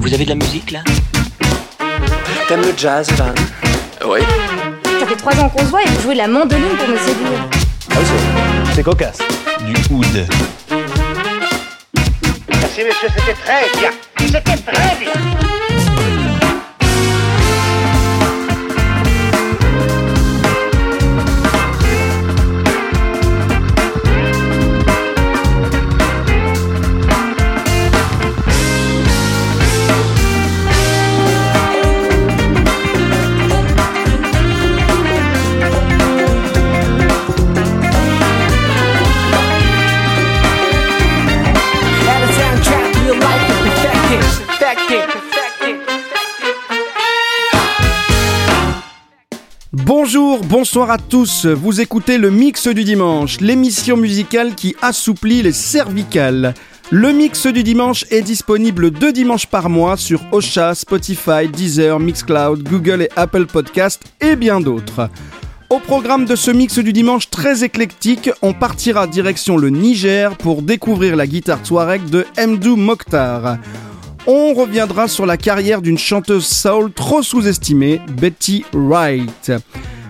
Vous avez de la musique là T'aimes le jazz, Van Oui. Ça fait trois ans qu'on se voit et vous jouez de la mandoline pour me séduire. Ah, c'est- c'est cocasse. Du oud. Merci monsieur, c'était très bien. C'était très bien. Bonjour, bonsoir à tous. Vous écoutez le Mix du Dimanche, l'émission musicale qui assouplit les cervicales. Le Mix du Dimanche est disponible deux dimanches par mois sur Ocha, Spotify, Deezer, Mixcloud, Google et Apple Podcast et bien d'autres. Au programme de ce mix du dimanche très éclectique, on partira direction le Niger pour découvrir la guitare touareg de Mdou Mokhtar. On reviendra sur la carrière d'une chanteuse soul trop sous-estimée, Betty Wright.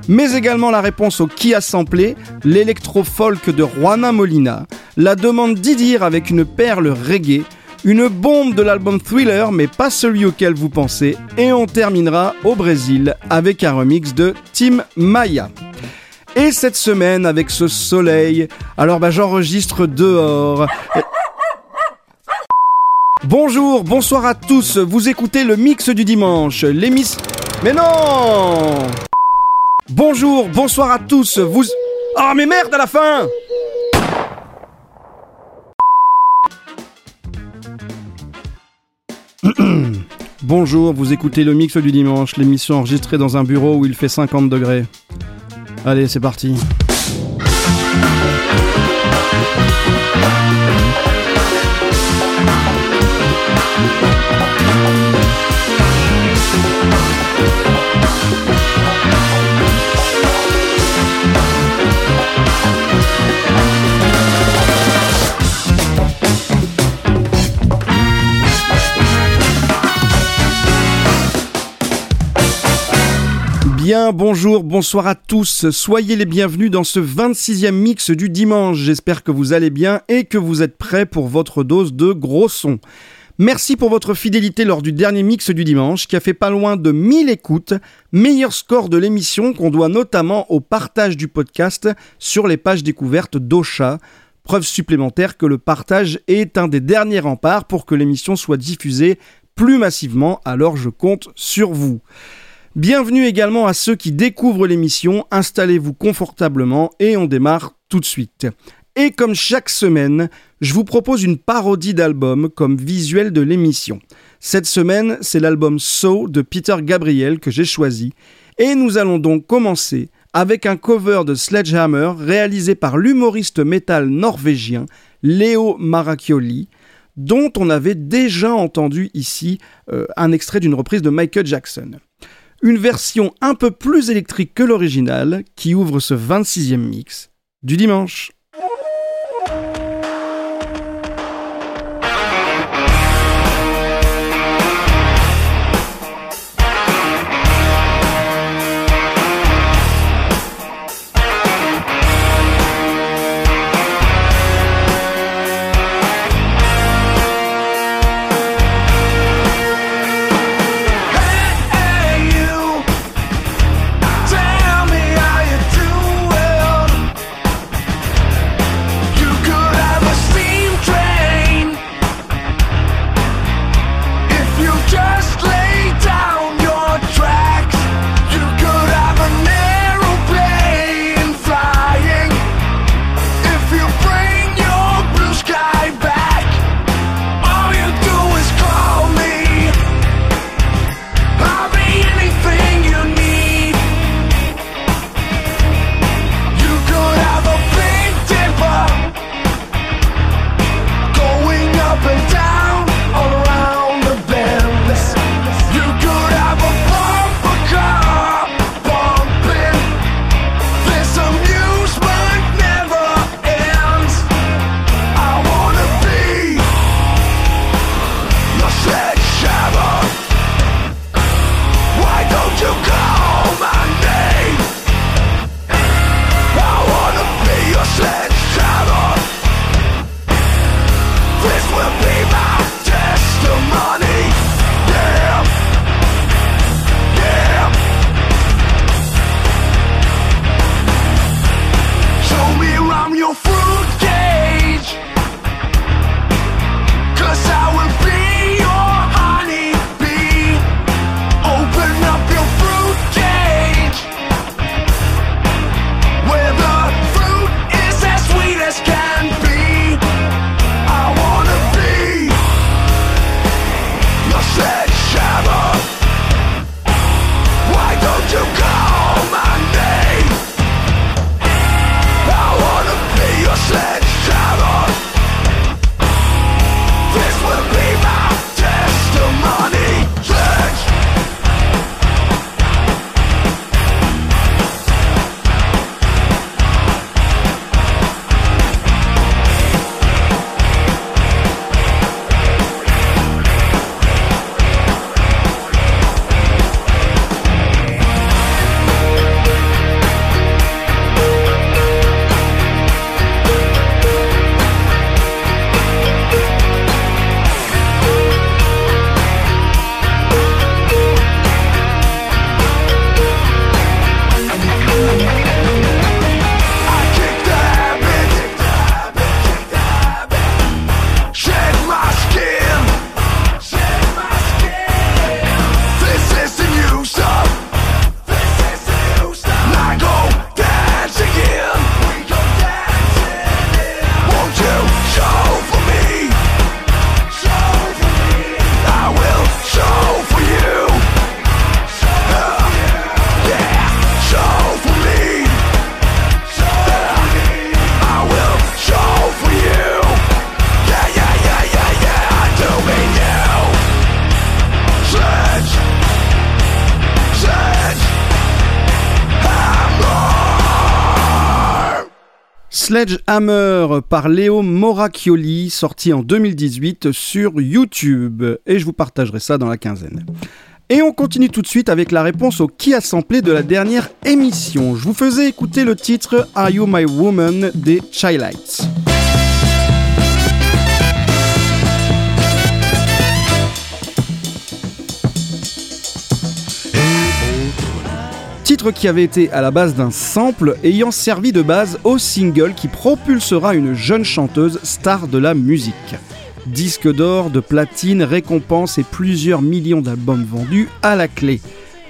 Mais également la réponse au qui a samplé, l'électro-folk de Juana Molina, la demande d'Idir avec une perle reggae, une bombe de l'album Thriller, mais pas celui auquel vous pensez, et on terminera au Brésil avec un remix de Tim Maya. Et cette semaine, avec ce soleil, alors bah j'enregistre dehors. Bonjour, bonsoir à tous, vous écoutez le mix du dimanche, l'émission... Mais non Bonjour, bonsoir à tous, vous... Oh mais merde à la fin Bonjour, vous écoutez le mix du dimanche, l'émission enregistrée dans un bureau où il fait 50 degrés. Allez, c'est parti. Bien, bonjour, bonsoir à tous. Soyez les bienvenus dans ce 26e mix du dimanche. J'espère que vous allez bien et que vous êtes prêts pour votre dose de gros son. Merci pour votre fidélité lors du dernier mix du dimanche qui a fait pas loin de 1000 écoutes, meilleur score de l'émission qu'on doit notamment au partage du podcast sur les pages découvertes d'Ocha. Preuve supplémentaire que le partage est un des derniers remparts pour que l'émission soit diffusée plus massivement, alors je compte sur vous. Bienvenue également à ceux qui découvrent l'émission, installez-vous confortablement et on démarre tout de suite. Et comme chaque semaine, je vous propose une parodie d'album comme visuel de l'émission. Cette semaine, c'est l'album So de Peter Gabriel que j'ai choisi. Et nous allons donc commencer avec un cover de Sledgehammer réalisé par l'humoriste métal norvégien Leo Maracchioli, dont on avait déjà entendu ici euh, un extrait d'une reprise de Michael Jackson. Une version un peu plus électrique que l'original qui ouvre ce 26e mix du dimanche. Sledgehammer par Léo Moracchioli, sorti en 2018 sur YouTube. Et je vous partagerai ça dans la quinzaine. Et on continue tout de suite avec la réponse au qui a samplé de la dernière émission. Je vous faisais écouter le titre Are You My Woman des Chilites. Qui avait été à la base d'un sample ayant servi de base au single qui propulsera une jeune chanteuse star de la musique. Disque d'or, de platine, récompense et plusieurs millions d'albums vendus à la clé.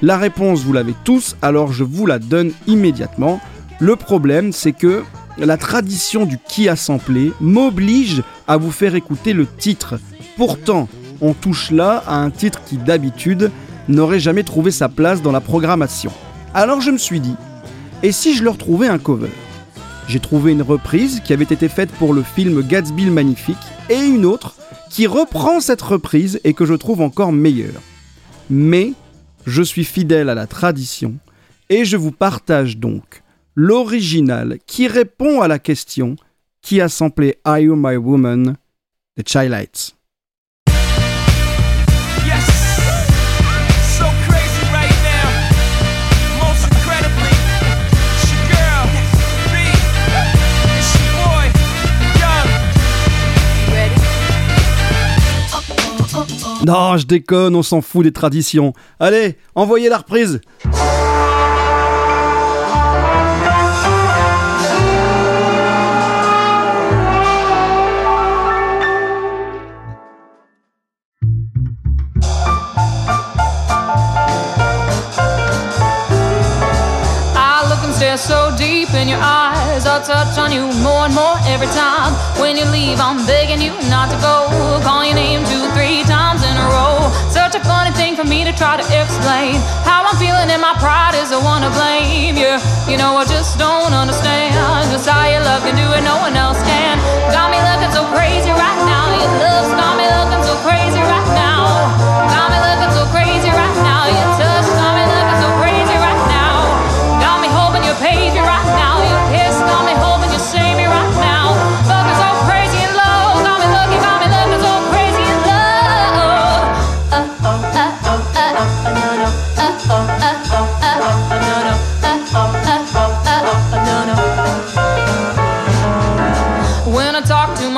La réponse, vous l'avez tous, alors je vous la donne immédiatement. Le problème, c'est que la tradition du qui a samplé m'oblige à vous faire écouter le titre. Pourtant, on touche là à un titre qui d'habitude n'aurait jamais trouvé sa place dans la programmation. Alors je me suis dit, et si je leur trouvais un cover? J'ai trouvé une reprise qui avait été faite pour le film Gatsby le Magnifique et une autre qui reprend cette reprise et que je trouve encore meilleure. Mais je suis fidèle à la tradition et je vous partage donc l'original qui répond à la question qui a samplé Are You My Woman? Des Chilites. Non, je déconne, on s'en fout des traditions. Allez, envoyez la reprise. Stare so deep in your eyes. I'll touch on you more and more every time. When you leave, I'm begging you not to go. Call your name two, three times in a row. Such a funny thing for me to try to explain. How I'm feeling and my pride is the one to blame. Yeah, you know I just don't understand. Just how your love can do it, no one else can. Got me looking so crazy right now. Your love's got me looking so crazy right now. Got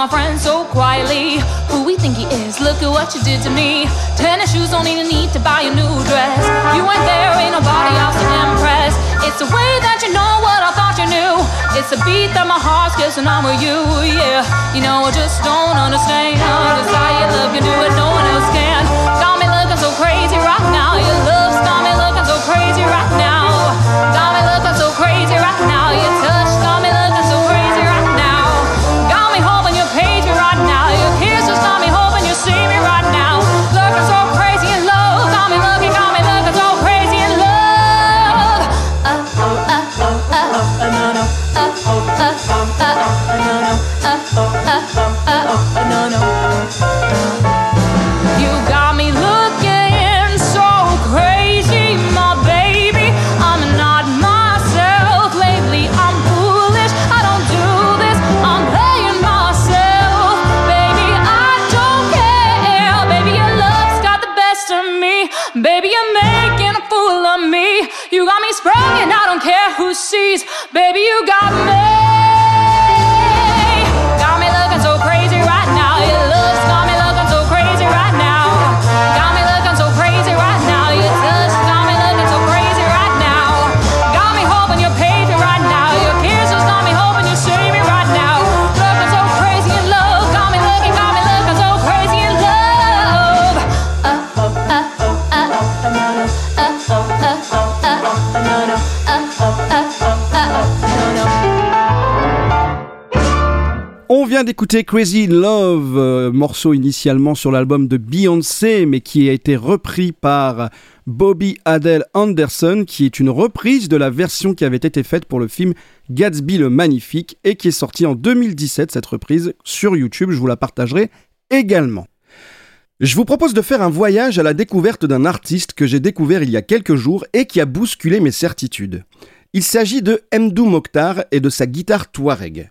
my friends so quietly, who we think he is, look at what you did to me. Tennis shoes don't even need to buy a new dress. You ain't there, ain't nobody else to impress. It's the way that you know what I thought you knew. It's the beat that my heart's kissing on with you, yeah. You know, I just don't understand. Just how you love can do it, no one else can. Got me looking so crazy right now. Your love's got me looking so crazy right now. Got me looking so crazy right now. Your You got me sprung, and I don't care who sees, baby. You got me. D'écouter Crazy Love, euh, morceau initialement sur l'album de Beyoncé, mais qui a été repris par Bobby Adele Anderson, qui est une reprise de la version qui avait été faite pour le film Gatsby le Magnifique et qui est sortie en 2017, cette reprise, sur YouTube. Je vous la partagerai également. Je vous propose de faire un voyage à la découverte d'un artiste que j'ai découvert il y a quelques jours et qui a bousculé mes certitudes. Il s'agit de Mdou Mokhtar et de sa guitare Touareg.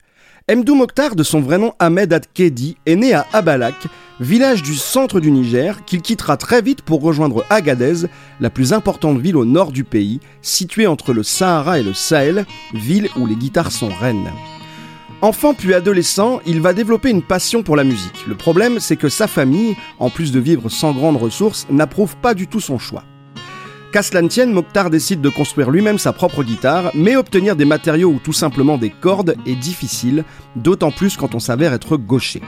Mdou Mokhtar, de son vrai nom Ahmed Adkedi, est né à Abalak, village du centre du Niger, qu'il quittera très vite pour rejoindre Agadez, la plus importante ville au nord du pays, située entre le Sahara et le Sahel, ville où les guitares sont reines. Enfant puis adolescent, il va développer une passion pour la musique. Le problème, c'est que sa famille, en plus de vivre sans grandes ressources, n'approuve pas du tout son choix. Qu'à cela ne tienne, Mokhtar décide de construire lui-même sa propre guitare, mais obtenir des matériaux ou tout simplement des cordes est difficile, d'autant plus quand on s'avère être gaucher.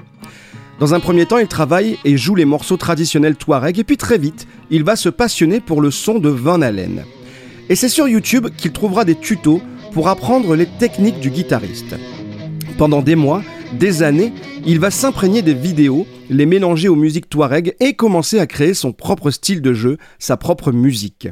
Dans un premier temps, il travaille et joue les morceaux traditionnels touareg, et puis très vite, il va se passionner pour le son de Van Halen. Et c'est sur YouTube qu'il trouvera des tutos pour apprendre les techniques du guitariste. Pendant des mois, des années, il va s'imprégner des vidéos, les mélanger aux musiques touareg et commencer à créer son propre style de jeu, sa propre musique.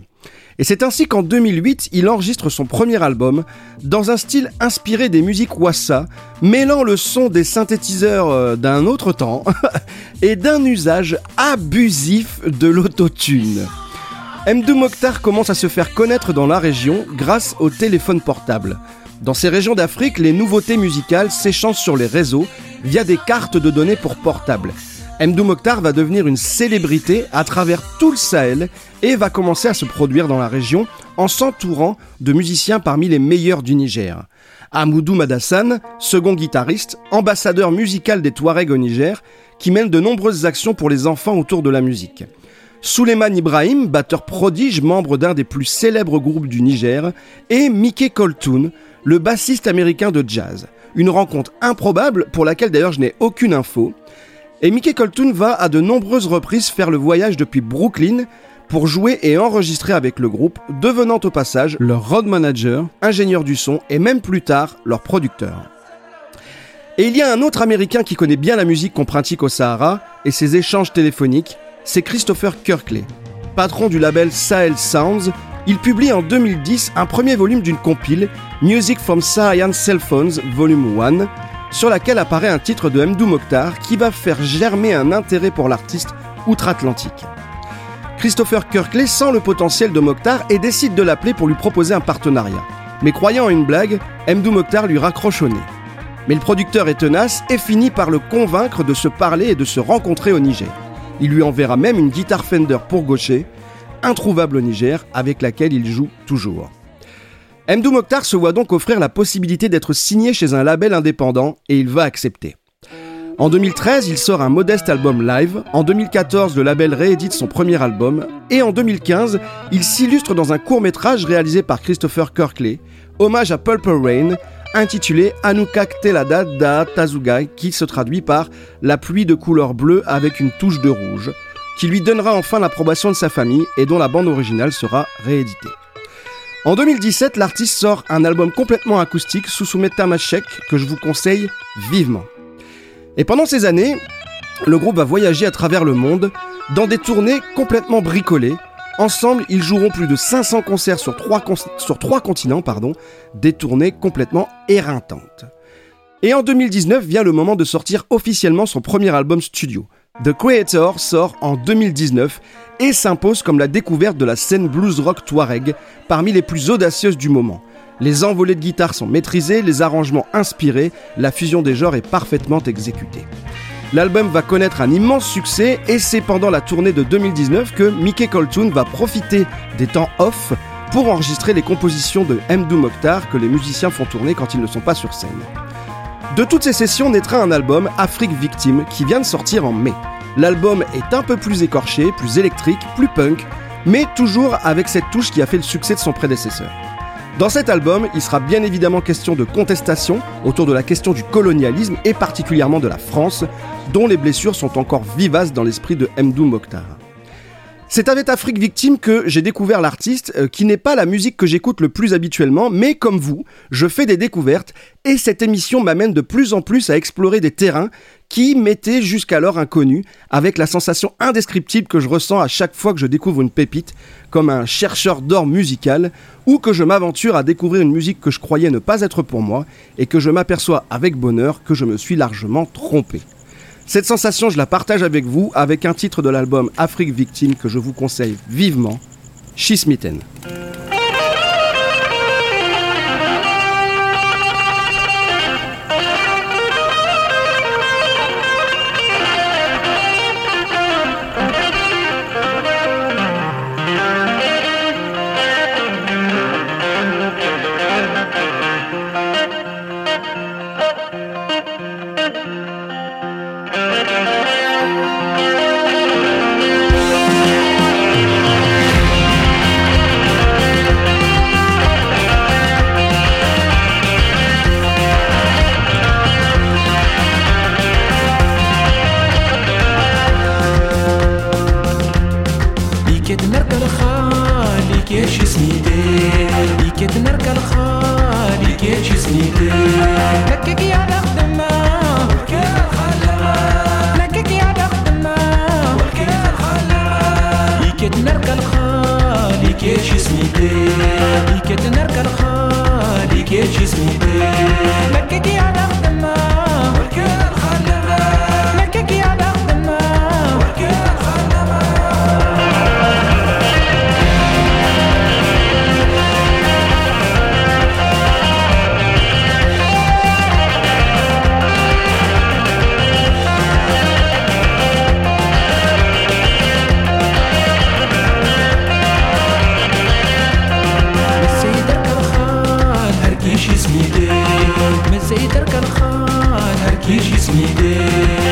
Et c'est ainsi qu'en 2008, il enregistre son premier album dans un style inspiré des musiques wassa, mêlant le son des synthétiseurs euh, d'un autre temps et d'un usage abusif de l'autotune. Mdou Mokhtar commence à se faire connaître dans la région grâce au téléphone portable. Dans ces régions d'Afrique, les nouveautés musicales s'échangent sur les réseaux via des cartes de données pour portable. Mdou Mokhtar va devenir une célébrité à travers tout le Sahel et va commencer à se produire dans la région en s'entourant de musiciens parmi les meilleurs du Niger. Amoudou Madassan, second guitariste, ambassadeur musical des Touaregs au Niger, qui mène de nombreuses actions pour les enfants autour de la musique. Suleiman Ibrahim, batteur prodige, membre d'un des plus célèbres groupes du Niger, et Mickey Coltoun, le bassiste américain de jazz. Une rencontre improbable pour laquelle d'ailleurs je n'ai aucune info. Et Mickey Coltoun va à de nombreuses reprises faire le voyage depuis Brooklyn pour jouer et enregistrer avec le groupe, devenant au passage leur road manager, ingénieur du son et même plus tard leur producteur. Et il y a un autre américain qui connaît bien la musique qu'on pratique au Sahara et ses échanges téléphoniques, c'est Christopher Kirkley. Patron du label Sahel Sounds, il publie en 2010 un premier volume d'une compile, Music from Saharan Cell Phones Volume 1, sur laquelle apparaît un titre de Mdou Mokhtar qui va faire germer un intérêt pour l'artiste outre-Atlantique. Christopher Kirkley sent le potentiel de Mokhtar et décide de l'appeler pour lui proposer un partenariat. Mais croyant en une blague, Mdou Mokhtar lui raccroche au nez. Mais le producteur est tenace et finit par le convaincre de se parler et de se rencontrer au Niger. Il lui enverra même une guitare Fender pour gaucher, introuvable au Niger, avec laquelle il joue toujours. Mdou Mokhtar se voit donc offrir la possibilité d'être signé chez un label indépendant et il va accepter. En 2013, il sort un modeste album live. En 2014, le label réédite son premier album. Et en 2015, il s'illustre dans un court métrage réalisé par Christopher Kirkley, hommage à Purple Rain, intitulé Anukak Telada da Tazugai, qui se traduit par La pluie de couleur bleue avec une touche de rouge, qui lui donnera enfin l'approbation de sa famille et dont la bande originale sera rééditée. En 2017, l'artiste sort un album complètement acoustique, Susume Tamashek, que je vous conseille vivement. Et pendant ces années, le groupe va voyager à travers le monde dans des tournées complètement bricolées. Ensemble, ils joueront plus de 500 concerts sur trois, sur trois continents, pardon, des tournées complètement éreintantes. Et en 2019 vient le moment de sortir officiellement son premier album studio. The Creator sort en 2019 et s'impose comme la découverte de la scène blues rock touareg parmi les plus audacieuses du moment. Les envolées de guitare sont maîtrisées, les arrangements inspirés, la fusion des genres est parfaitement exécutée. L'album va connaître un immense succès et c'est pendant la tournée de 2019 que Mickey Coltoun va profiter des temps off pour enregistrer les compositions de Mdou Mokhtar que les musiciens font tourner quand ils ne sont pas sur scène. De toutes ces sessions naîtra un album, Afrique Victime, qui vient de sortir en mai. L'album est un peu plus écorché, plus électrique, plus punk, mais toujours avec cette touche qui a fait le succès de son prédécesseur. Dans cet album, il sera bien évidemment question de contestation autour de la question du colonialisme et particulièrement de la France, dont les blessures sont encore vivaces dans l'esprit de Mdou Mokhtar. C'est avec Afrique Victime que j'ai découvert l'artiste, euh, qui n'est pas la musique que j'écoute le plus habituellement, mais comme vous, je fais des découvertes, et cette émission m'amène de plus en plus à explorer des terrains qui m'étaient jusqu'alors inconnus, avec la sensation indescriptible que je ressens à chaque fois que je découvre une pépite, comme un chercheur d'or musical, ou que je m'aventure à découvrir une musique que je croyais ne pas être pour moi, et que je m'aperçois avec bonheur que je me suis largement trompé. Cette sensation, je la partage avec vous avec un titre de l'album Afrique Victime que je vous conseille vivement, Schismitten. ديك تنرك الخالي كي جسمي ديك مكتي على خالي Kiss me, girl.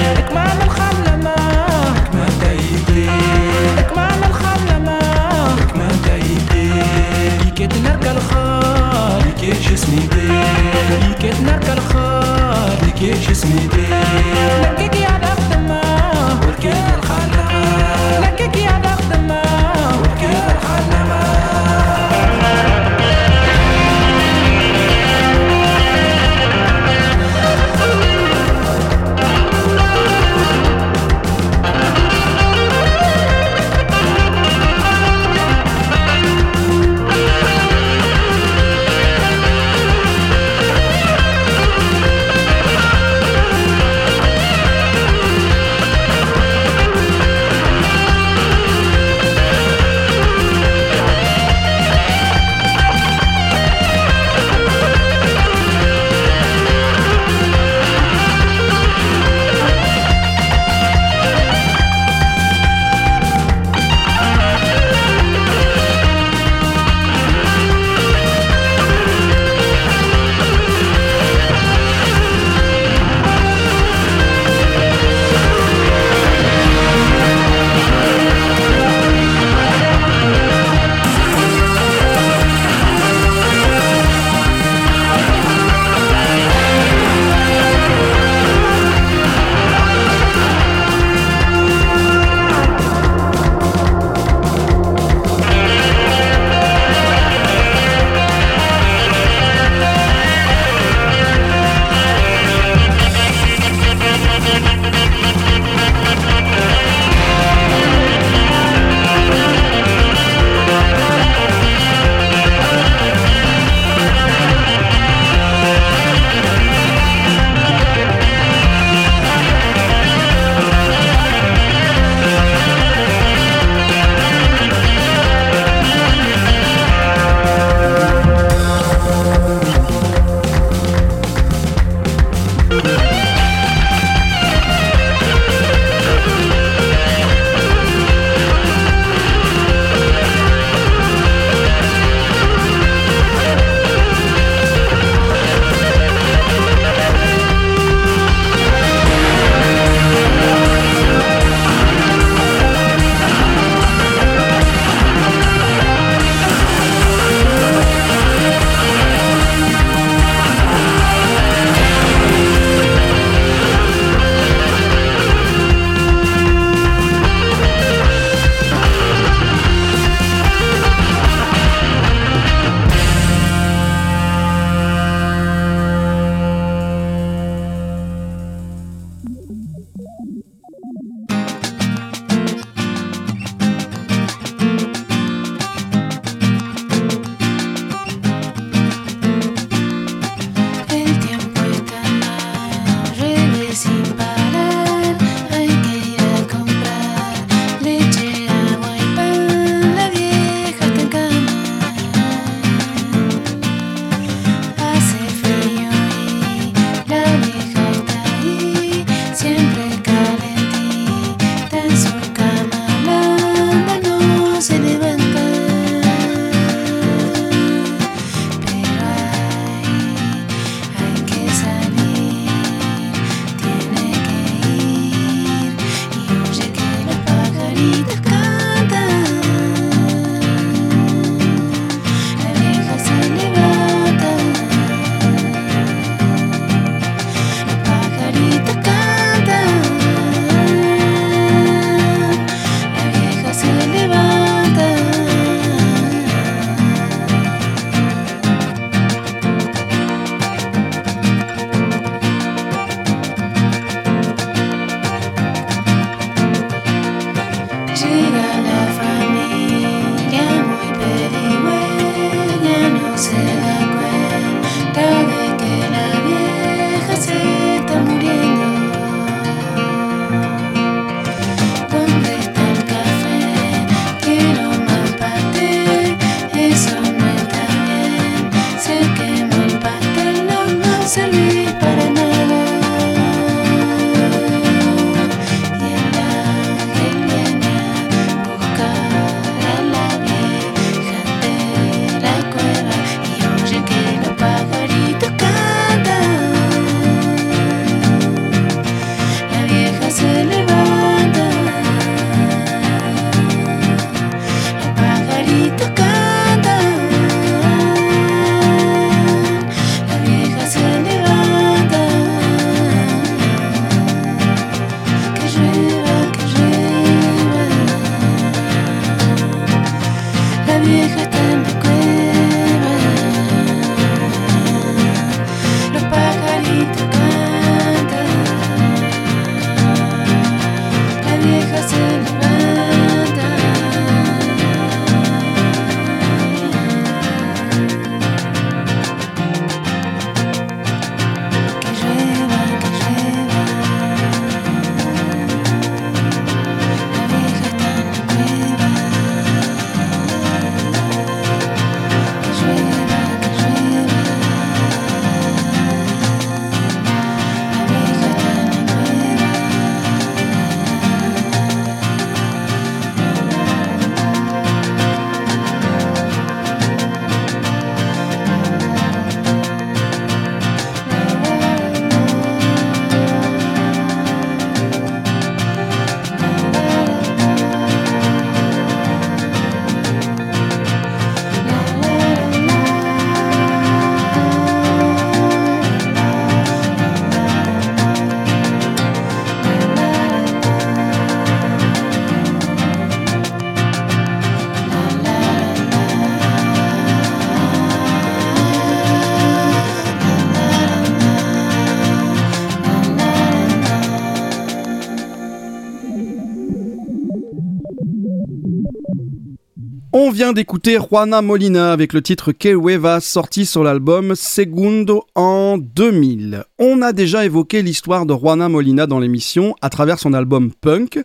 On vient d'écouter Juana Molina avec le titre Que Hueva sorti sur l'album Segundo en 2000. On a déjà évoqué l'histoire de Juana Molina dans l'émission à travers son album Punk.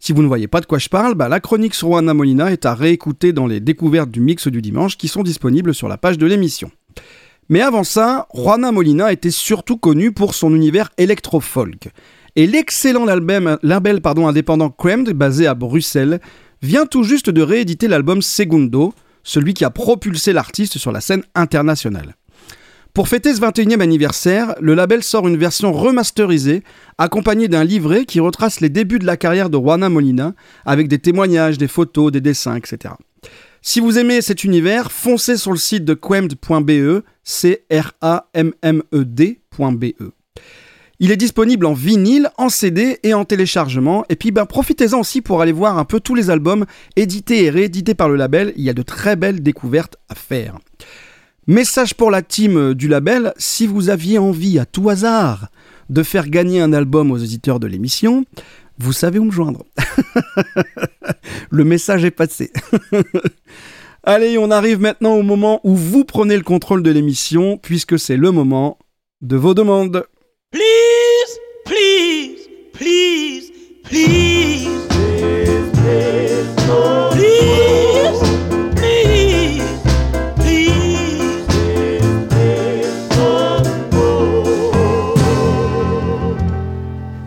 Si vous ne voyez pas de quoi je parle, bah, la chronique sur Juana Molina est à réécouter dans les découvertes du mix du dimanche qui sont disponibles sur la page de l'émission. Mais avant ça, Juana Molina était surtout connue pour son univers électro-folk. Et l'excellent label, pardon, indépendant Crammed, basé à Bruxelles, vient tout juste de rééditer l'album Segundo, celui qui a propulsé l'artiste sur la scène internationale. Pour fêter ce 21e anniversaire, le label sort une version remasterisée, accompagnée d'un livret qui retrace les débuts de la carrière de Juana Molina, avec des témoignages, des photos, des dessins, etc. Si vous aimez cet univers, foncez sur le site de quemd.be, c r a m m e d.be. Il est disponible en vinyle, en CD et en téléchargement. Et puis ben, profitez-en aussi pour aller voir un peu tous les albums édités et réédités par le label. Il y a de très belles découvertes à faire. Message pour la team du label, si vous aviez envie à tout hasard de faire gagner un album aux éditeurs de l'émission, vous savez où me joindre. le message est passé. Allez, on arrive maintenant au moment où vous prenez le contrôle de l'émission, puisque c'est le moment de vos demandes.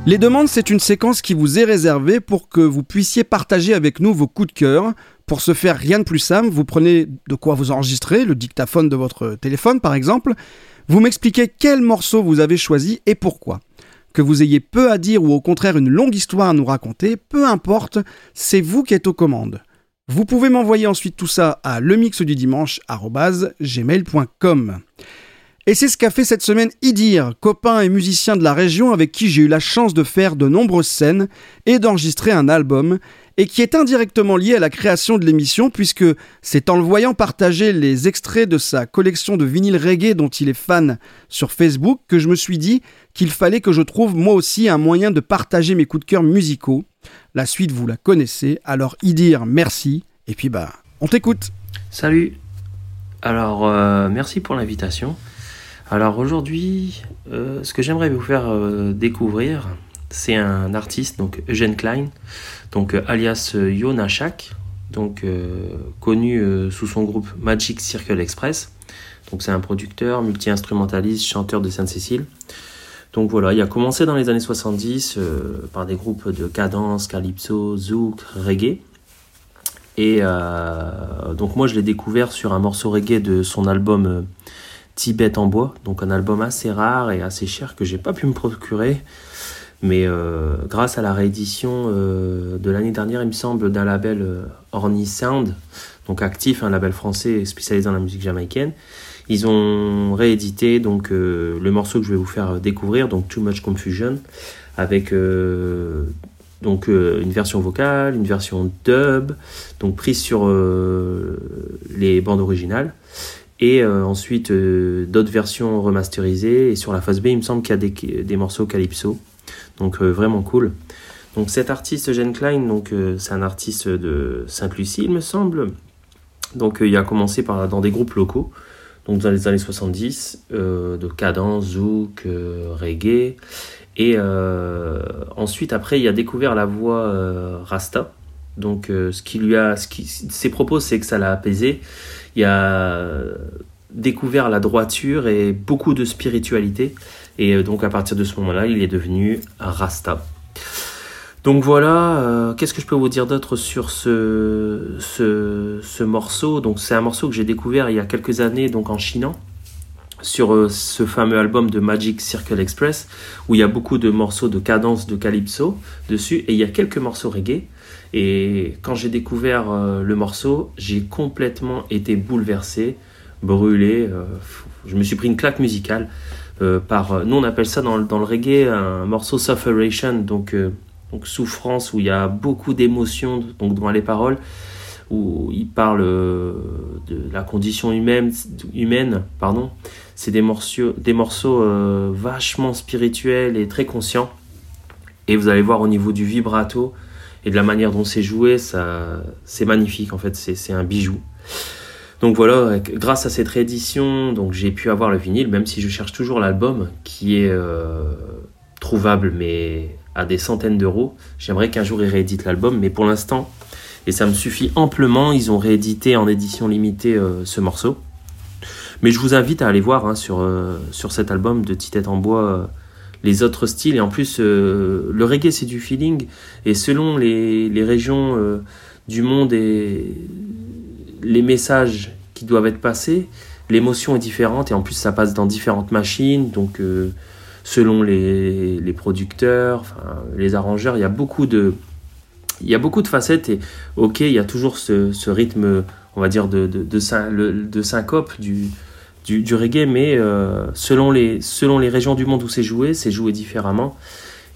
Les demandes, c'est une séquence qui vous est réservée pour que vous puissiez partager avec nous vos coups de cœur. Pour ce faire, rien de plus simple, vous prenez de quoi vous enregistrer, le dictaphone de votre téléphone par exemple, vous m'expliquez quel morceau vous avez choisi et pourquoi. Que vous ayez peu à dire ou au contraire une longue histoire à nous raconter, peu importe, c'est vous qui êtes aux commandes. Vous pouvez m'envoyer ensuite tout ça à lemixdudimanche.gmail.com. Et c'est ce qu'a fait cette semaine Idir, copain et musicien de la région avec qui j'ai eu la chance de faire de nombreuses scènes et d'enregistrer un album, et qui est indirectement lié à la création de l'émission, puisque c'est en le voyant partager les extraits de sa collection de vinyles reggae dont il est fan sur Facebook que je me suis dit qu'il fallait que je trouve moi aussi un moyen de partager mes coups de cœur musicaux. La suite, vous la connaissez, alors Idir, merci, et puis bah, on t'écoute. Salut. Alors, euh, merci pour l'invitation. Alors aujourd'hui, euh, ce que j'aimerais vous faire euh, découvrir, c'est un artiste, donc Eugène Klein, donc euh, alias euh, Yona Shak, donc euh, connu sous son groupe Magic Circle Express. Donc c'est un producteur, multi-instrumentaliste, chanteur de Sainte-Cécile. Donc voilà, il a commencé dans les années 70 euh, par des groupes de cadence, calypso, zouk, reggae. Et donc moi je l'ai découvert sur un morceau reggae de son album Tibet en bois, donc un album assez rare et assez cher que j'ai pas pu me procurer. Mais grâce à la réédition de l'année dernière, il me semble, d'un label Orny Sound, donc actif, un label français spécialisé dans la musique jamaïcaine, ils ont réédité donc euh, le morceau que je vais vous faire découvrir, donc Too Much Confusion, avec euh, donc euh, une version vocale, une version dub, donc prise sur les bandes originales, et ensuite d'autres versions remasterisées. Et sur la phase B, il me semble qu'il y a des morceaux calypso, donc vraiment cool. Donc cet artiste Jen Klein, donc c'est un artiste de Sainte-Lucie, il me semble. Donc il a commencé par, dans des groupes locaux donc dans les années 70, euh, de cadence, zouk, euh, reggae. Et euh, ensuite, après, il a découvert la voix Rasta. Donc, ce qui lui a, ce qui, ses propos, c'est que ça l'a apaisé. Il a découvert la droiture et beaucoup de spiritualité. Et donc, à partir de ce moment-là, il est devenu Rasta. Donc voilà, euh, qu'est-ce que je peux vous dire d'autre sur ce, ce, morceau? Donc c'est un morceau que j'ai découvert il y a quelques années donc en chinant sur euh, ce fameux album de Magic Circle Express où il y a beaucoup de morceaux de cadence de calypso dessus et il y a quelques morceaux reggae. Et quand j'ai découvert euh, le morceau j'ai complètement été bouleversé brûlé je me suis pris une claque musicale par nous on appelle ça dans, dans le reggae un morceau sufferation donc donc souffrance où il y a beaucoup d'émotions donc dans les paroles où il parle euh, de la condition humaine humaine pardon. C'est des morceaux des morceaux euh, vachement spirituels et très conscients. Et vous allez voir au niveau du vibrato et de la manière dont c'est joué ça c'est magnifique en fait c'est un bijou donc voilà, grâce à cette réédition, donc j'ai pu avoir le vinyle, même si je cherche toujours l'album qui est euh, trouvable, mais à des centaines d'euros. J'aimerais qu'un jour ils rééditent l'album, mais pour l'instant, et ça me suffit amplement, ils ont réédité en édition limitée euh, ce morceau. Mais je vous invite à aller voir hein, sur, euh, sur cet album de Titette en bois les autres styles. Et en plus, le reggae c'est du feeling, et selon les, les régions du monde et les messages qui doivent être passés, l'émotion est différente, et en plus ça passe dans différentes machines, donc selon les, les producteurs, les arrangeurs. Il y a beaucoup de, il y a beaucoup de facettes et ok, il y a toujours ce, ce rythme, on va dire, de, de, de, syncope du, du, du, reggae, mais euh, selon, les, selon les régions du monde où c'est joué, c'est joué différemment.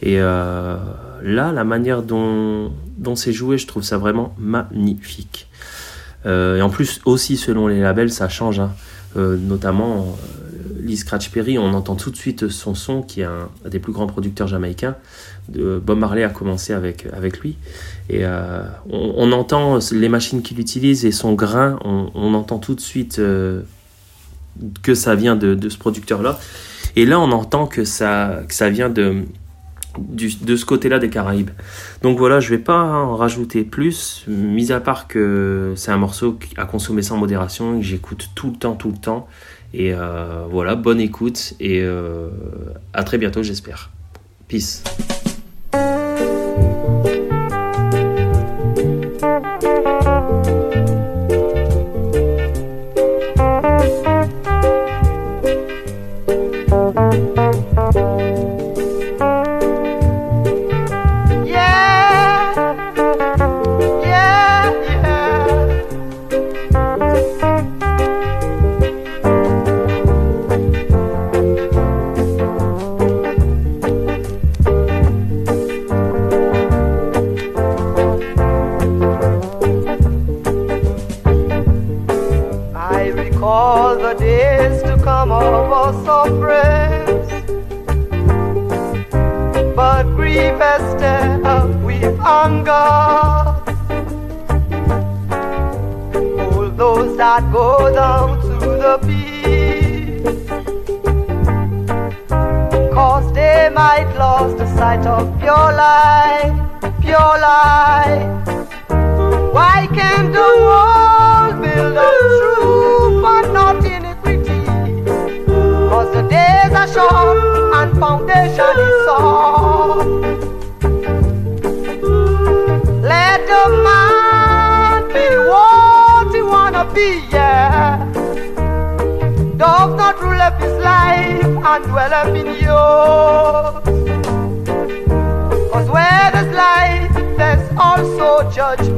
Et euh, là, la manière dont, dont c'est joué, je trouve ça vraiment magnifique. Euh, et en plus, aussi selon les labels, ça change. Hein. Euh, notamment, Lee Scratch Perry, on entend tout de suite son son, qui est un, des plus grands producteurs jamaïcains. Bob Marley a commencé avec, avec lui. Et euh, on, entend les machines qu'il utilise et son grain, on, entend tout de suite euh, que ça vient de, ce producteur-là. Et là, on entend que ça, que ça vient de, de ce côté-là des Caraïbes. Donc voilà, je vais pas en rajouter plus, mis à part que c'est un morceau à consommer sans modération, que j'écoute tout le temps, tout le temps. Et euh, voilà, bonne écoute et euh, à très bientôt, j'espère. Peace. touch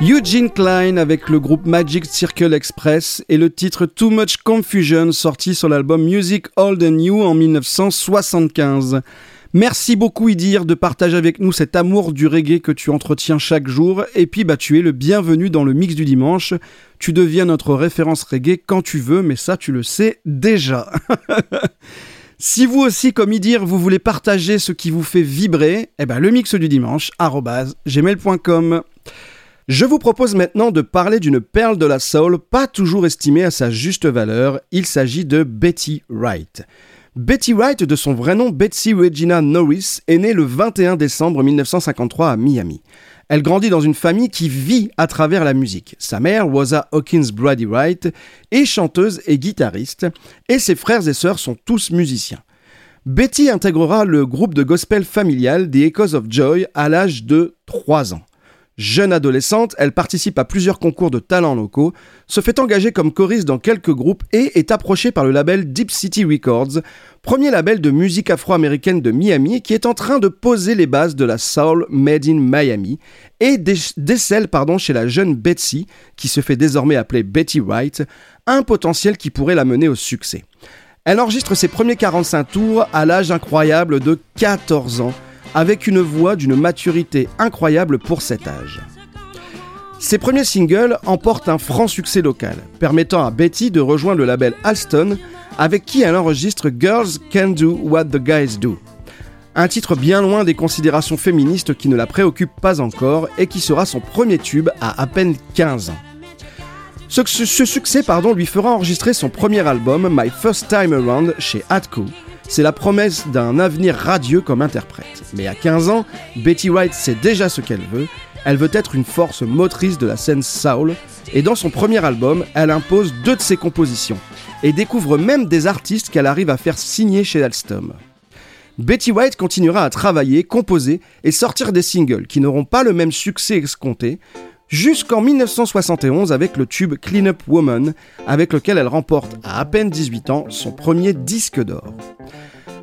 Eugene Klein avec le groupe Magic Circle Express et le titre Too Much Confusion sorti sur l'album Music Old and New en 1975. Merci beaucoup Idir de partager avec nous cet amour du reggae que tu entretiens chaque jour et puis bah tu es le bienvenu dans le mix du dimanche. Tu deviens notre référence reggae quand tu veux mais ça tu le sais déjà. Si vous aussi, comme Idir, vous voulez partager ce qui vous fait vibrer, eh ben le mix du dimanche, gmail.com. Je vous propose maintenant de parler d'une perle de la soul pas toujours estimée à sa juste valeur. Il s'agit de Betty Wright. Betty Wright, de son vrai nom Betsy Regina Norris, est née le 21 décembre 1953 à Miami. Elle grandit dans une famille qui vit à travers la musique. Sa mère, Waza Hawkins Brady Wright, est chanteuse et guitariste, et ses frères et sœurs sont tous musiciens. Betty intégrera le groupe de gospel familial des Echoes of Joy à l'âge de 3 ans. Jeune adolescente, elle participe à plusieurs concours de talents locaux, se fait engager comme choriste dans quelques groupes et est approchée par le label Deep City Records, premier label de musique afro-américaine de Miami qui est en train de poser les bases de la soul made in Miami et décèle chez la jeune Betsy, qui se fait désormais appeler Betty White, un potentiel qui pourrait la mener au succès. Elle enregistre ses premiers 45 tours à l'âge incroyable de 14 ans avec une voix d'une maturité incroyable pour cet âge. Ses premiers singles emportent un franc succès local, permettant à Betty de rejoindre le label Alston, avec qui elle enregistre Girls Can Do What the Guys Do. Un titre bien loin des considérations féministes qui ne la préoccupent pas encore et qui sera son premier tube à à peine 15 ans. Ce, ce succès pardon, lui fera enregistrer son premier album, My First Time Around, chez Atco, c'est la promesse d'un avenir radieux comme interprète. Mais à 15 ans, Betty White sait déjà ce qu'elle veut. Elle veut être une force motrice de la scène soul, et dans son premier album, elle impose deux de ses compositions, et découvre même des artistes qu'elle arrive à faire signer chez Alstom. Betty White continuera à travailler, composer et sortir des singles qui n'auront pas le même succès escompté, jusqu'en 1971 avec le tube Clean Up Woman, avec lequel elle remporte à à peine 18 ans son premier disque d'or.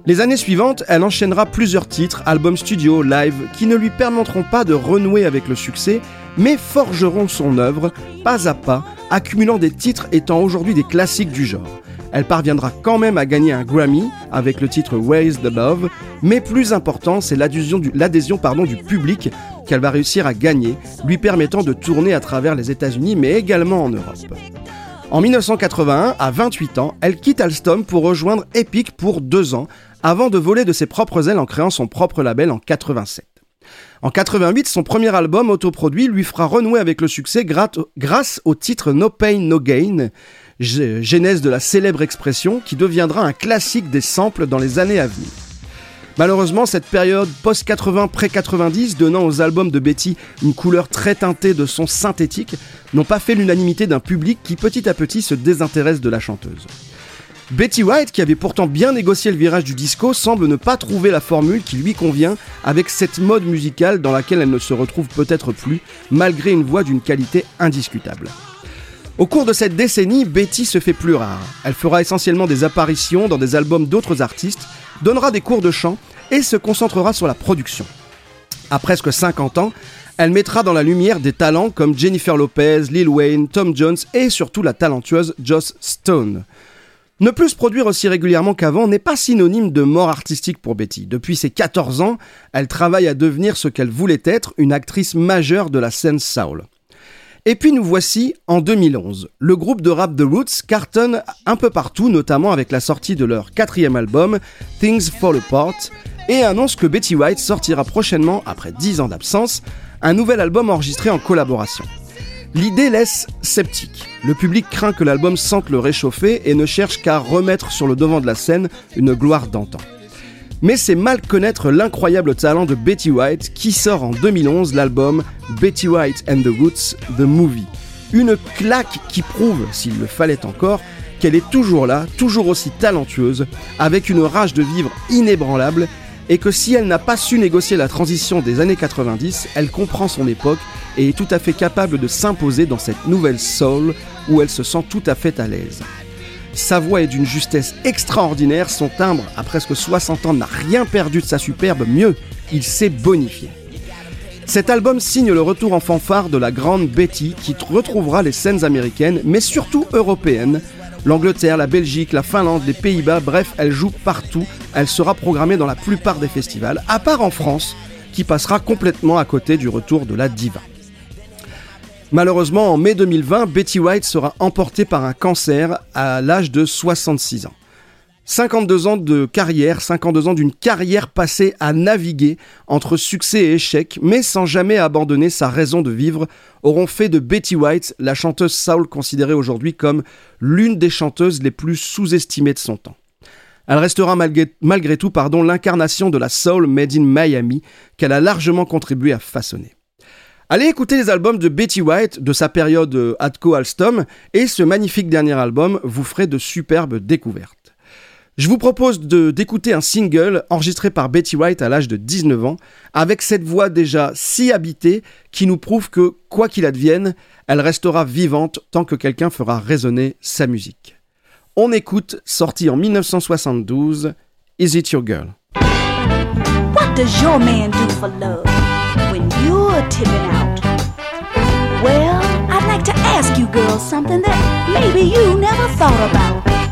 Les années suivantes, elle enchaînera plusieurs titres, albums studio, live, qui ne lui permettront pas de renouer avec le succès, mais forgeront son œuvre pas à pas, accumulant des titres étant aujourd'hui des classiques du genre. Elle parviendra quand même à gagner un Grammy avec le titre Raise the Love, mais plus important, c'est l'adhésion du, du public qu'elle va réussir à gagner, lui permettant de tourner à travers les États-Unis, mais également en Europe. En 1981, à 28 ans, elle quitte Alstom pour rejoindre Epic pour deux ans, avant de voler de ses propres ailes en créant son propre label en 87. En 88, son premier album autoproduit lui fera renouer avec le succès grâce au titre No Pain No Gain, genèse de la célèbre expression qui deviendra un classique des samples dans les années à venir. Malheureusement, cette période post-80, pré-90, donnant aux albums de Betty une couleur très teintée de son synthétique, n'ont pas fait l'unanimité d'un public qui petit à petit se désintéresse de la chanteuse. Betty White, qui avait pourtant bien négocié le virage du disco, semble ne pas trouver la formule qui lui convient avec cette mode musicale dans laquelle elle ne se retrouve peut-être plus, malgré une voix d'une qualité indiscutable. Au cours de cette décennie, Betty se fait plus rare. Elle fera essentiellement des apparitions dans des albums d'autres artistes, donnera des cours de chant et se concentrera sur la production. À presque 50 ans, elle mettra dans la lumière des talents comme Jennifer Lopez, Lil Wayne, Tom Jones et surtout la talentueuse Joss Stone. Ne plus produire aussi régulièrement qu'avant n'est pas synonyme de mort artistique pour Betty. Depuis ses 14 ans, elle travaille à devenir ce qu'elle voulait être, une actrice majeure de la scène soul. Et puis nous voici en 2011. Le groupe de rap The Roots cartonne un peu partout, notamment avec la sortie de leur quatrième album, Things Fall Apart, et annonce que Betty White sortira prochainement, après 10 ans d'absence, un nouvel album enregistré en collaboration. L'idée laisse sceptique. Le public craint que l'album sente le réchauffer et ne cherche qu'à remettre sur le devant de la scène une gloire d'antan. Mais c'est mal connaître l'incroyable talent de Betty White qui sort en 2011 l'album Betty White and the Roots, The Movie. Une claque qui prouve, s'il le fallait encore, qu'elle est toujours là, toujours aussi talentueuse, avec une rage de vivre inébranlable, et que si elle n'a pas su négocier la transition des années 90, elle comprend son époque et est tout à fait capable de s'imposer dans cette nouvelle soul où elle se sent tout à fait à l'aise. Sa voix est d'une justesse extraordinaire, son timbre, à presque 60 ans, n'a rien perdu de sa superbe, mieux, il s'est bonifié. Cet album signe le retour en fanfare de la grande Betty qui retrouvera les scènes américaines, mais surtout européennes. L'Angleterre, la Belgique, la Finlande, les Pays-Bas, bref, elle joue partout. Elle sera programmée dans la plupart des festivals, à part en France, qui passera complètement à côté du retour de la diva. Malheureusement, en mai 2020, Betty White sera emportée par un cancer à l'âge de 66 ans. 52 ans de carrière, 52 ans d'une carrière passée à naviguer entre succès et échec, mais sans jamais abandonner sa raison de vivre, auront fait de Betty White la chanteuse soul considérée aujourd'hui comme l'une des chanteuses les plus sous-estimées de son temps. Elle restera malgré, malgré tout pardon, l'incarnation de la soul made in Miami qu'elle a largement contribué à façonner. Allez écouter les albums de Betty White de sa période euh, Atco Alstom et ce magnifique dernier album vous ferez de superbes découvertes. Je vous propose d'écouter un single enregistré par Betty White à l'âge de 19 ans, avec cette voix déjà si habitée qui nous prouve que, quoi qu'il advienne, elle restera vivante tant que quelqu'un fera résonner sa musique. On écoute, sorti en 1972, Is It Your Girl? What does your man? like to ask you girls something that maybe you never thought about.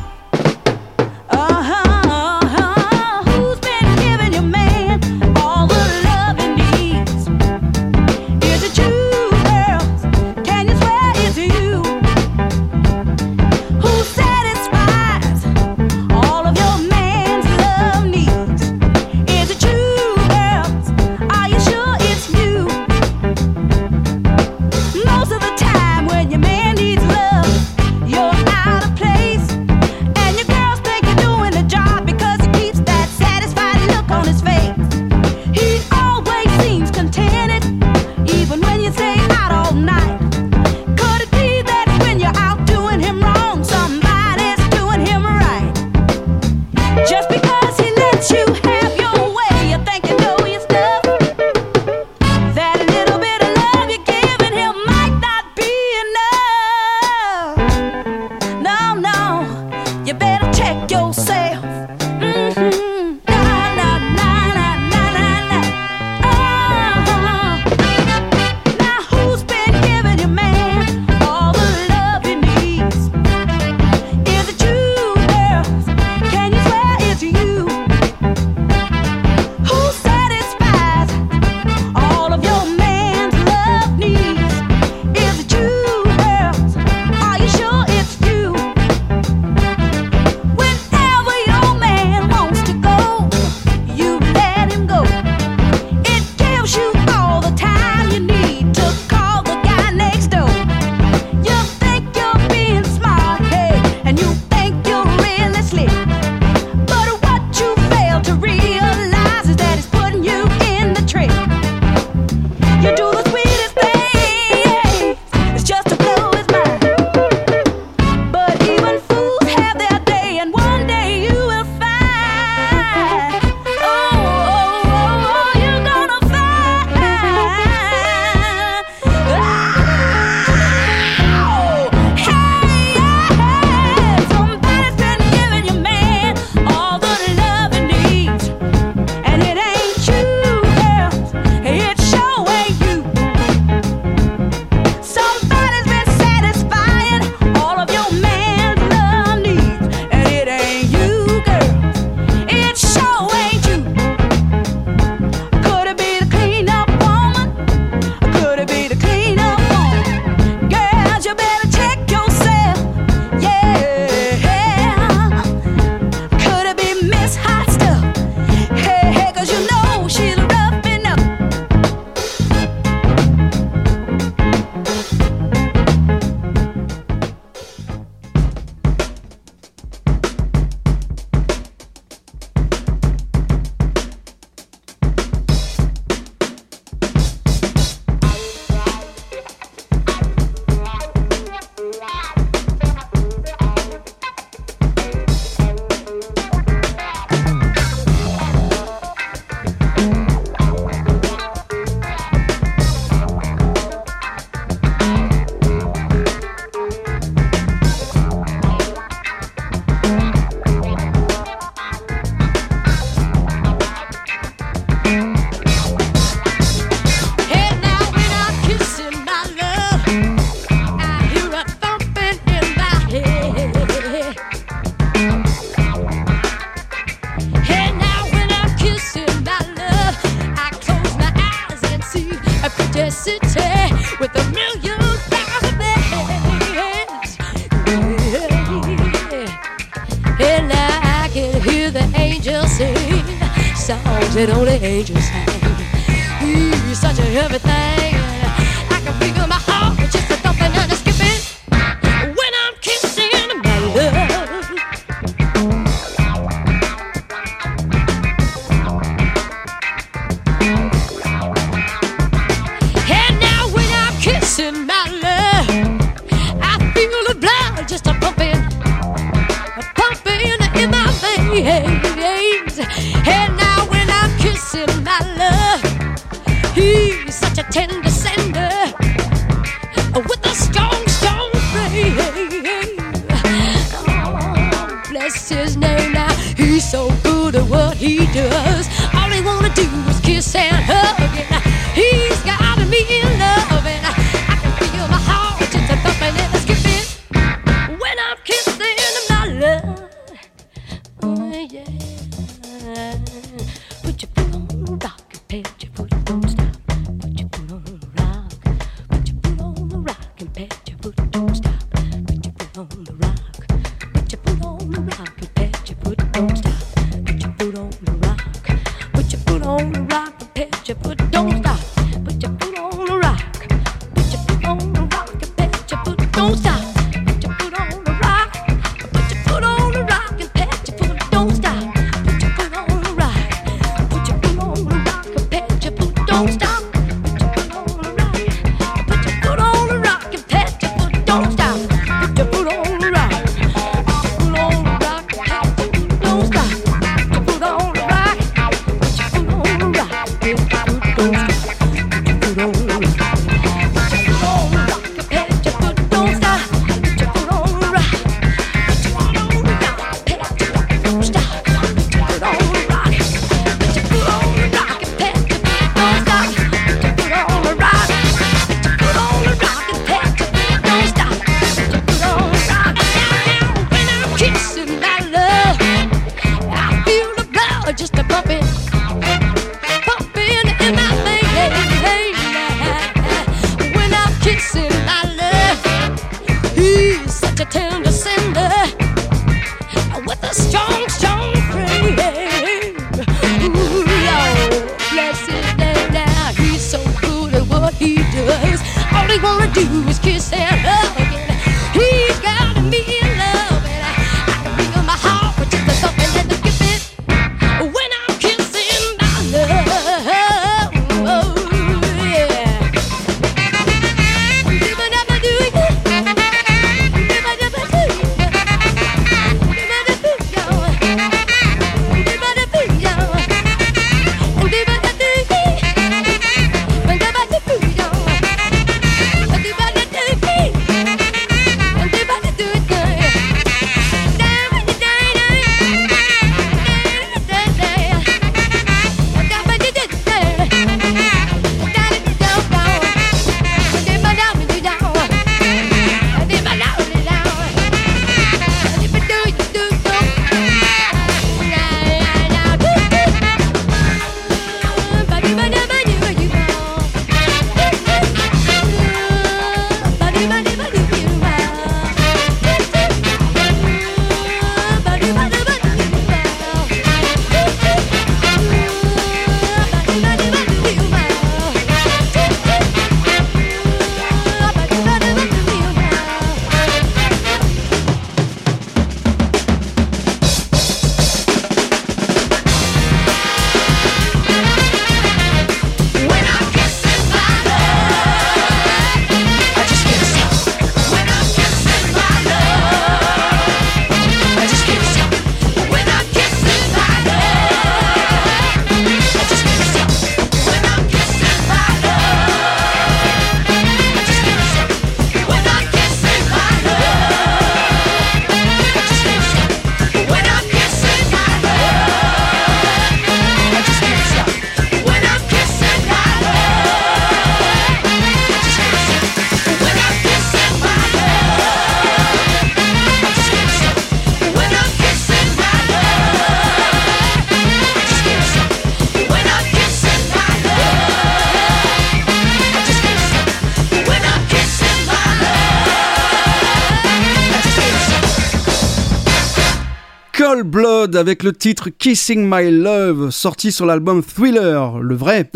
Avec le titre Kissing My Love, sorti sur l'album Thriller, le vrai,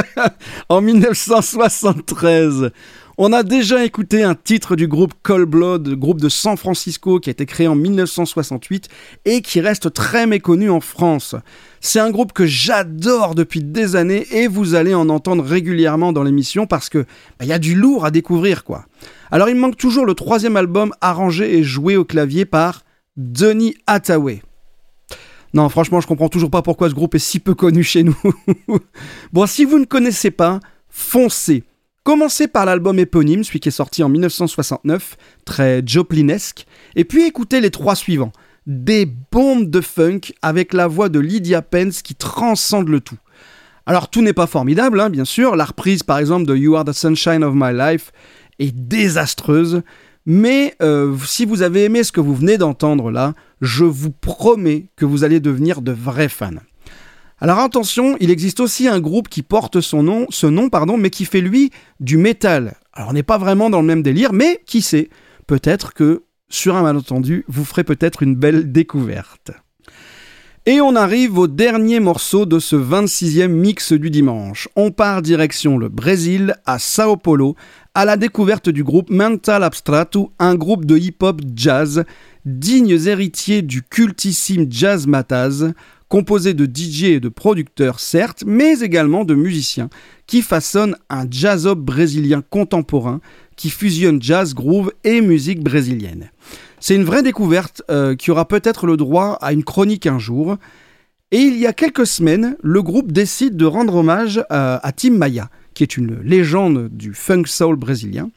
en 1973. On a déjà écouté un titre du groupe Cold Blood, groupe de San Francisco qui a été créé en 1968 et qui reste très méconnu en France. C'est un groupe que j'adore depuis des années et vous allez en entendre régulièrement dans l'émission parce que bah, il y a du lourd à découvrir quoi. Alors il manque toujours le troisième album arrangé et joué au clavier par Denis Hathaway. Non, franchement, je comprends toujours pas pourquoi ce groupe est si peu connu chez nous. bon, si vous ne connaissez pas, foncez. Commencez par l'album éponyme, celui qui est sorti en 1969, très Joplinesque, et puis écoutez les trois suivants. Des bombes de funk avec la voix de Lydia Pence qui transcende le tout. Alors tout n'est pas formidable, hein, bien sûr. La reprise par exemple de You Are the Sunshine of My Life est désastreuse. Mais euh, si vous avez aimé ce que vous venez d'entendre là, je vous promets que vous allez devenir de vrais fans. Alors attention, il existe aussi un groupe qui porte son nom, ce nom, pardon, mais qui fait lui du métal. Alors on n'est pas vraiment dans le même délire, mais qui sait, peut-être que sur un malentendu, vous ferez peut-être une belle découverte. Et on arrive au dernier morceau de ce 26e mix du dimanche. On part direction le Brésil, à Sao Paulo, à la découverte du groupe Mental Abstrato, un groupe de hip-hop jazz, dignes héritiers du cultissime Jazz Mataz, composé de DJ et de producteurs certes, mais également de musiciens, qui façonnent un jazz-up brésilien contemporain qui fusionne jazz, groove et musique brésilienne. C'est une vraie découverte euh, qui aura peut-être le droit à une chronique un jour. Et il y a quelques semaines, le groupe décide de rendre hommage euh, à Tim Maia, qui est une légende du funk soul brésilien,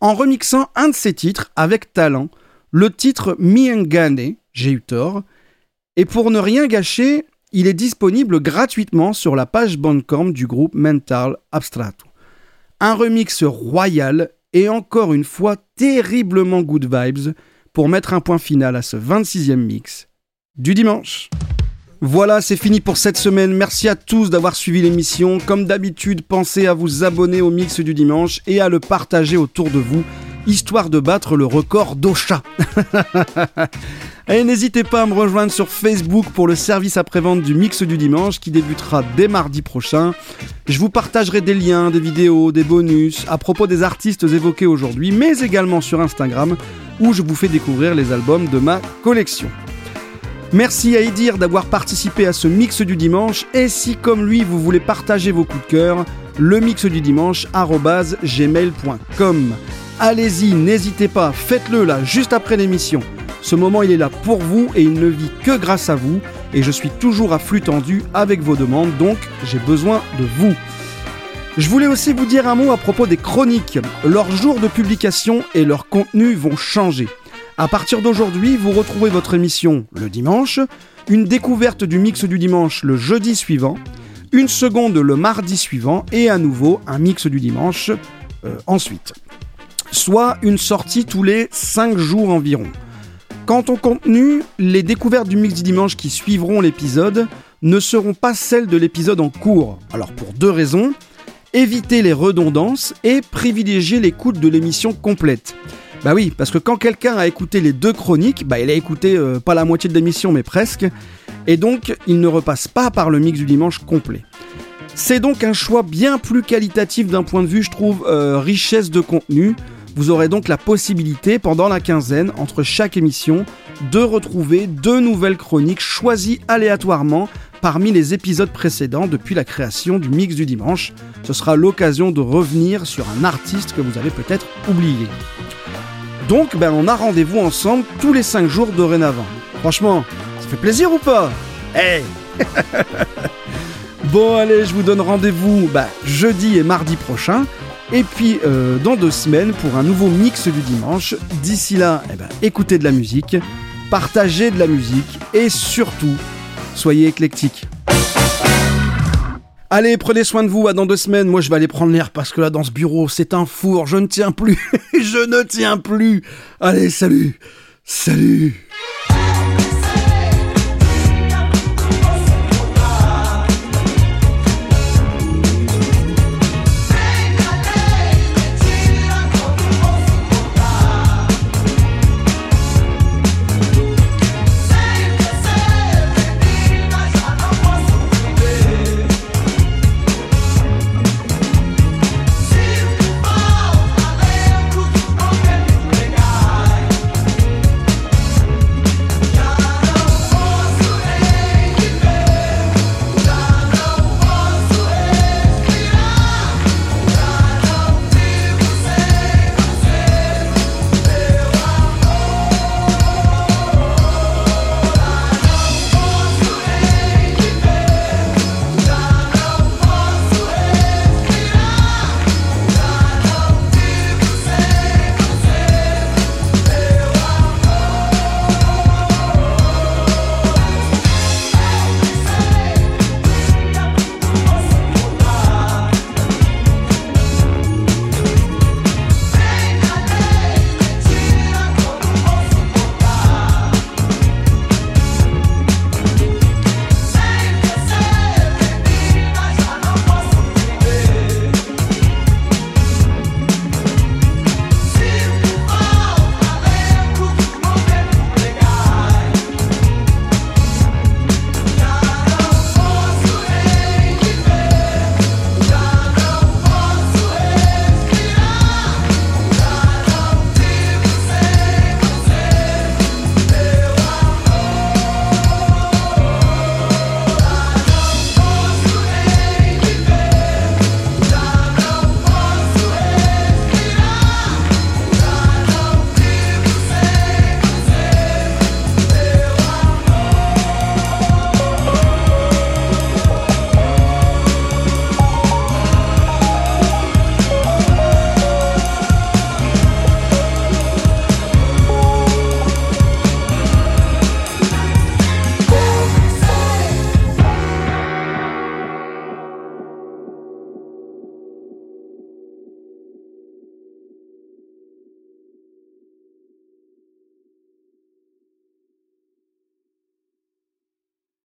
en remixant un de ses titres avec talent, le titre Miengane, j'ai eu tort. Et pour ne rien gâcher, il est disponible gratuitement sur la page Bandcamp du groupe Mental Abstrato. Un remix royal et encore une fois terriblement good vibes pour mettre un point final à ce 26e mix du dimanche. Voilà, c'est fini pour cette semaine. Merci à tous d'avoir suivi l'émission. Comme d'habitude, pensez à vous abonner au mix du dimanche et à le partager autour de vous, histoire de battre le record d'Ocha. Et n'hésitez pas à me rejoindre sur Facebook pour le service après-vente du mix du dimanche qui débutera dès mardi prochain. Je vous partagerai des liens, des vidéos, des bonus à propos des artistes évoqués aujourd'hui, mais également sur Instagram où je vous fais découvrir les albums de ma collection. Merci à Edir d'avoir participé à ce mix du dimanche et si comme lui vous voulez partager vos coups de cœur, le mix du dimanche gmail.com. Allez-y, n'hésitez pas, faites-le là juste après l'émission. Ce moment, il est là pour vous et il ne vit que grâce à vous. Et je suis toujours à flux tendu avec vos demandes, donc j'ai besoin de vous. Je voulais aussi vous dire un mot à propos des chroniques. Leurs jours de publication et leur contenu vont changer. À partir d'aujourd'hui, vous retrouvez votre émission le dimanche, une découverte du mix du dimanche le jeudi suivant, une seconde le mardi suivant et à nouveau un mix du dimanche euh, ensuite. Soit une sortie tous les 5 jours environ. Quant au contenu, les découvertes du mix du dimanche qui suivront l'épisode ne seront pas celles de l'épisode en cours. Alors pour deux raisons, éviter les redondances et privilégier l'écoute de l'émission complète. Bah oui, parce que quand quelqu'un a écouté les deux chroniques, bah il a écouté euh, pas la moitié de l'émission mais presque, et donc il ne repasse pas par le mix du dimanche complet. C'est donc un choix bien plus qualitatif d'un point de vue, je trouve, euh, richesse de contenu, vous aurez donc la possibilité, pendant la quinzaine, entre chaque émission, de retrouver deux nouvelles chroniques choisies aléatoirement parmi les épisodes précédents depuis la création du mix du dimanche. Ce sera l'occasion de revenir sur un artiste que vous avez peut-être oublié. Donc, ben, on a rendez-vous ensemble tous les 5 jours dorénavant. Franchement, ça fait plaisir ou pas? Hey Bon, allez, je vous donne rendez-vous ben, jeudi et mardi prochain. Et puis euh, dans deux semaines pour un nouveau mix du dimanche. D'ici là, eh ben, écoutez de la musique, partagez de la musique et surtout, soyez éclectiques. Allez, prenez soin de vous, à dans deux semaines. Moi, je vais aller prendre l'air parce que là, dans ce bureau, c'est un four. Je ne tiens plus. je ne tiens plus. Allez, salut. Salut.